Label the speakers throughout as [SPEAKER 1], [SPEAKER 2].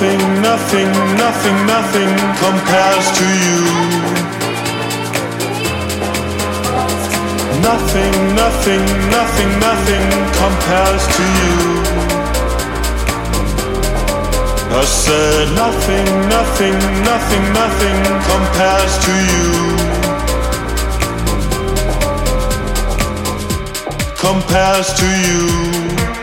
[SPEAKER 1] nothing,
[SPEAKER 2] nothing, nothing, nothing compares to you. Nothing, nothing, nothing, nothing compares to you. I said nothing, nothing, nothing, nothing compares to you. Compares to you.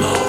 [SPEAKER 3] love.